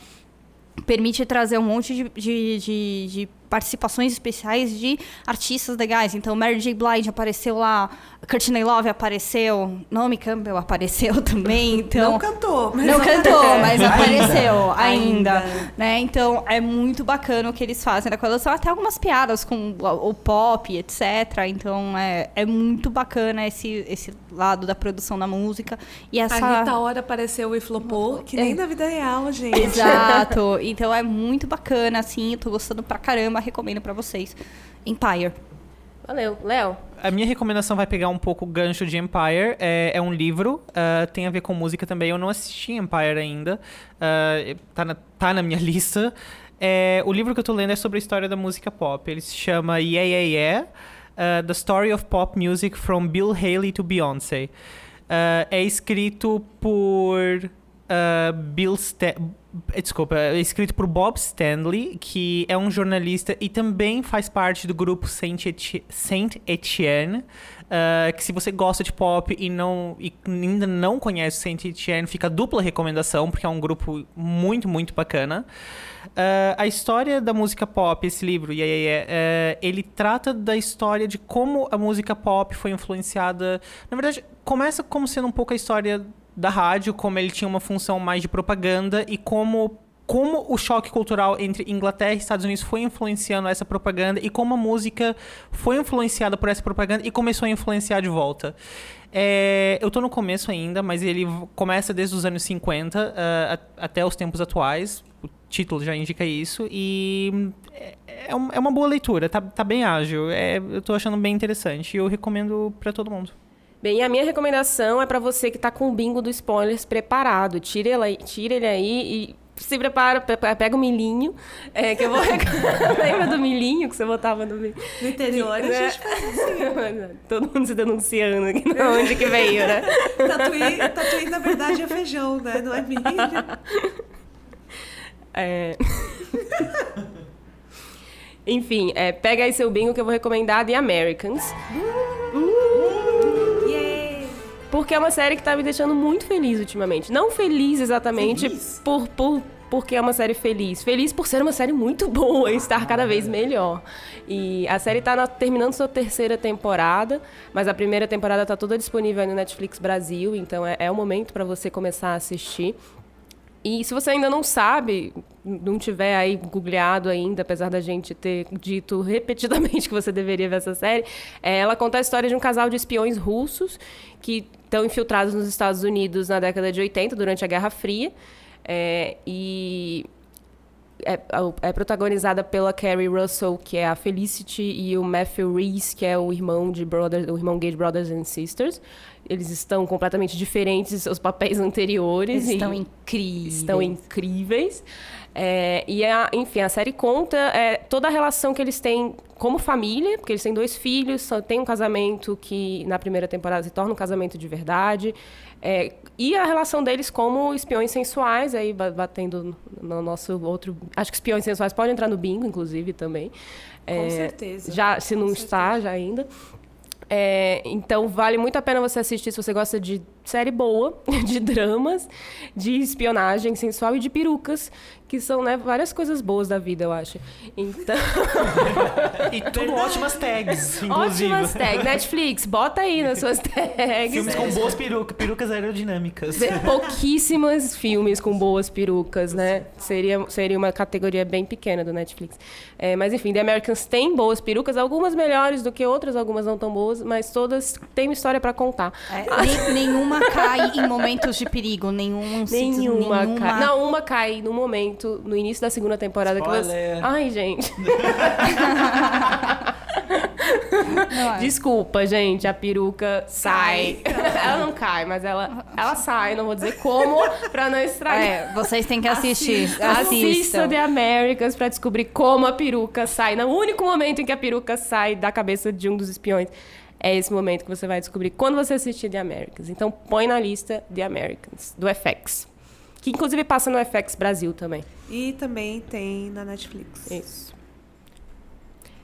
permite trazer um monte de, de, de, de participações especiais de artistas legais. Então, Mary J. Blige apareceu lá, Courtney Love apareceu, Naomi Campbell apareceu <laughs> também. Então, Não cantou, mas não cantou, mas Ainda. apareceu ainda, Ainda. né? Então é muito bacana o que eles fazem na coleção, até algumas piadas com o, o pop, etc. Então é, é muito bacana esse, esse lado da produção da música e essa A Rita Ora apareceu e flopou, que nem É. na vida real, gente. Exato. <laughs> Então é muito bacana, assim. Eu tô gostando pra caramba. Recomendo pra vocês. Empire. Valeu. Léo? A minha recomendação vai pegar um pouco o gancho de Empire. É, é um livro, ah, tem a ver com música também. Eu não assisti Empire ainda. ah, tá, na, tá na minha <laughs> lista. É, o livro que eu tô lendo é sobre a história da música pop. Ele se chama Yeah Yeah Yeah, ah, The Story of Pop Music from Bill Haley to Beyoncé. Ah, é escrito por ah, Bill Sta Desculpa, é escrito por Bob Stanley, que é um jornalista e também faz parte do grupo Saint, Saint Etienne. ah, que se você gosta de pop e, não, e ainda não conhece Saint Etienne, fica a dupla recomendação, porque é um grupo muito, muito bacana. Ah, a história da música pop, esse livro, Yeah, Yeah, Yeah, eh, ele trata da história de como a música pop foi influenciada. Na verdade, começa como sendo um pouco a história da rádio, como ele tinha uma função mais de propaganda e como como o choque cultural entre Inglaterra e Estados Unidos foi influenciando essa propaganda e como a música foi influenciada por essa propaganda e começou a influenciar de volta. É, eu tô no começo ainda, mas ele começa desde os anos 50 ah, a- até os tempos atuais. O título já indica isso. E é, é é uma boa leitura, tá, tá bem ágil. É, eu tô achando bem interessante e eu recomendo pra todo mundo. Bem, a minha recomendação é pra você que tá com o bingo do spoilers preparado. Tira ele, aí- tira ele aí e se prepara, pe- pe- pega o milhinho, é, que eu vou... <laughs> Lembra do milhinho que você botava no... No interior, né? gente faz <laughs> Todo mundo se denunciando aqui, de onde que veio, né? <laughs> Tatuí, tatuí, na verdade, é feijão, né? Não é milho. É... Enfim, é, pega aí seu bingo que eu vou recomendar The Americans. Porque é uma série que tá me deixando muito feliz ultimamente. Não feliz exatamente Feliz? Por, por, porque é uma série feliz. Feliz por ser uma série muito boa e estar cada vez melhor. E a série tá na- terminando sua terceira temporada, mas a primeira temporada tá toda disponível aí no Netflix Brasil, então é, é o momento para você começar a assistir. E se você ainda não sabe, não tiver aí googleado ainda, apesar da gente ter dito <laughs> repetidamente que você deveria ver essa série, é, ela conta a história de um casal de espiões russos que estão infiltrados nos Estados Unidos na década de 80, durante a Guerra Fria. É, e é, é protagonizada pela Carrie Russell, que é a Felicity, e o Matthew Reese, que é o irmão de Brothers, o irmão gay de Brothers and Sisters. Eles estão completamente diferentes de seus papéis <laughs> anteriores. Eles estão incríveis. Estão incríveis. É, e, a, enfim, a série conta é, toda a relação que eles têm como família, porque eles têm dois filhos, só tem um casamento que na primeira temporada se torna um casamento de verdade. É, e a relação deles como espiões sensuais, aí ba- batendo no nosso outro. Acho que espiões sensuais podem entrar no bingo, inclusive, também. Com É, certeza. Já, se não Com está, já ainda. É, então vale muito a pena você assistir se você gosta de série boa, <laughs> de dramas, de espionagem sensual e de perucas, que são né, várias coisas boas da vida, eu acho. Então, <laughs> E tudo ótimas tags, inclusive. ótimas tags. Netflix, bota aí nas suas tags. Filmes com boas perucas, perucas aerodinâmicas. Tem pouquíssimos filmes com boas perucas, né? Seria, seria uma categoria bem pequena do Netflix. É, mas enfim, The Americans tem boas perucas, algumas melhores do que outras, algumas não tão boas, mas todas têm uma história pra contar. É, nem- nenhuma cai em momentos de perigo. Nenhum, Nenhuma, nenhuma cai. Não, uma cai no momento, no início da segunda temporada que você. Spoiler. Ai, gente. Não é. Desculpa, gente, a peruca sai. ela não cai, mas ela, ela sai. Não vou dizer como pra não estragar. É, vocês têm que assistir. Assista Assistam. The Americans pra descobrir como a peruca sai. No único momento em que a peruca sai da cabeça de um dos espiões. É esse momento que você vai descobrir quando você assistir The Americans. Então põe na lista The Americans, do FX. Que inclusive passa no FX Brasil também. E também tem na Netflix. Isso.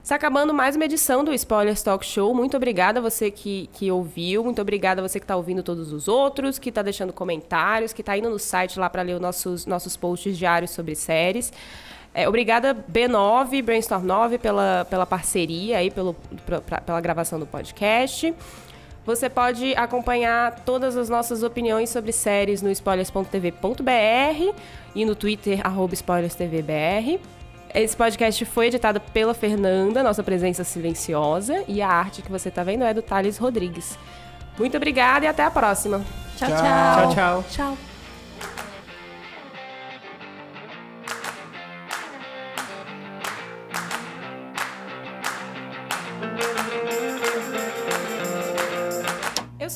Está acabando mais uma edição do Spoilers Talk Show. Muito obrigada a você que, que ouviu, muito obrigada a você que está ouvindo todos os outros, que está deixando comentários, que está indo no site lá para ler os nossos, nossos posts diários sobre séries. É, obrigada B9, Brainstorm 9, pela, pela parceria aí, pelo, pra, pra, pela gravação do podcast. Você pode acompanhar todas as nossas opiniões sobre séries no spoilers.tv.br e no Twitter, arroba spoilerstvbr. Esse podcast foi editado pela Fernanda, nossa presença silenciosa, e a arte que você está vendo é do Thales Rodrigues. Muito obrigada e até a próxima. Tchau, tchau. Tchau, tchau. Tchau.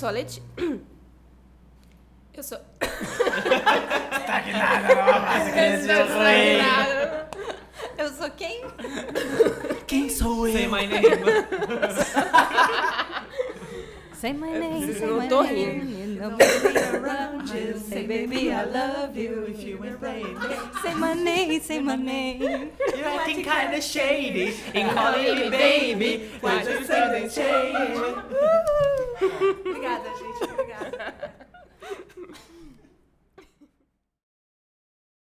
Sou a Leti. <coughs> Eu sou. <coughs> Eu sou quem? Quem sou Say eu? my name. <laughs> Say my name, say não my tô name. You. Say baby I love you. If you ain't playing, Say my name, say my name. you're acting kinda shady and calling me baby. Why you something shady? Obrigada, gente. Obrigada.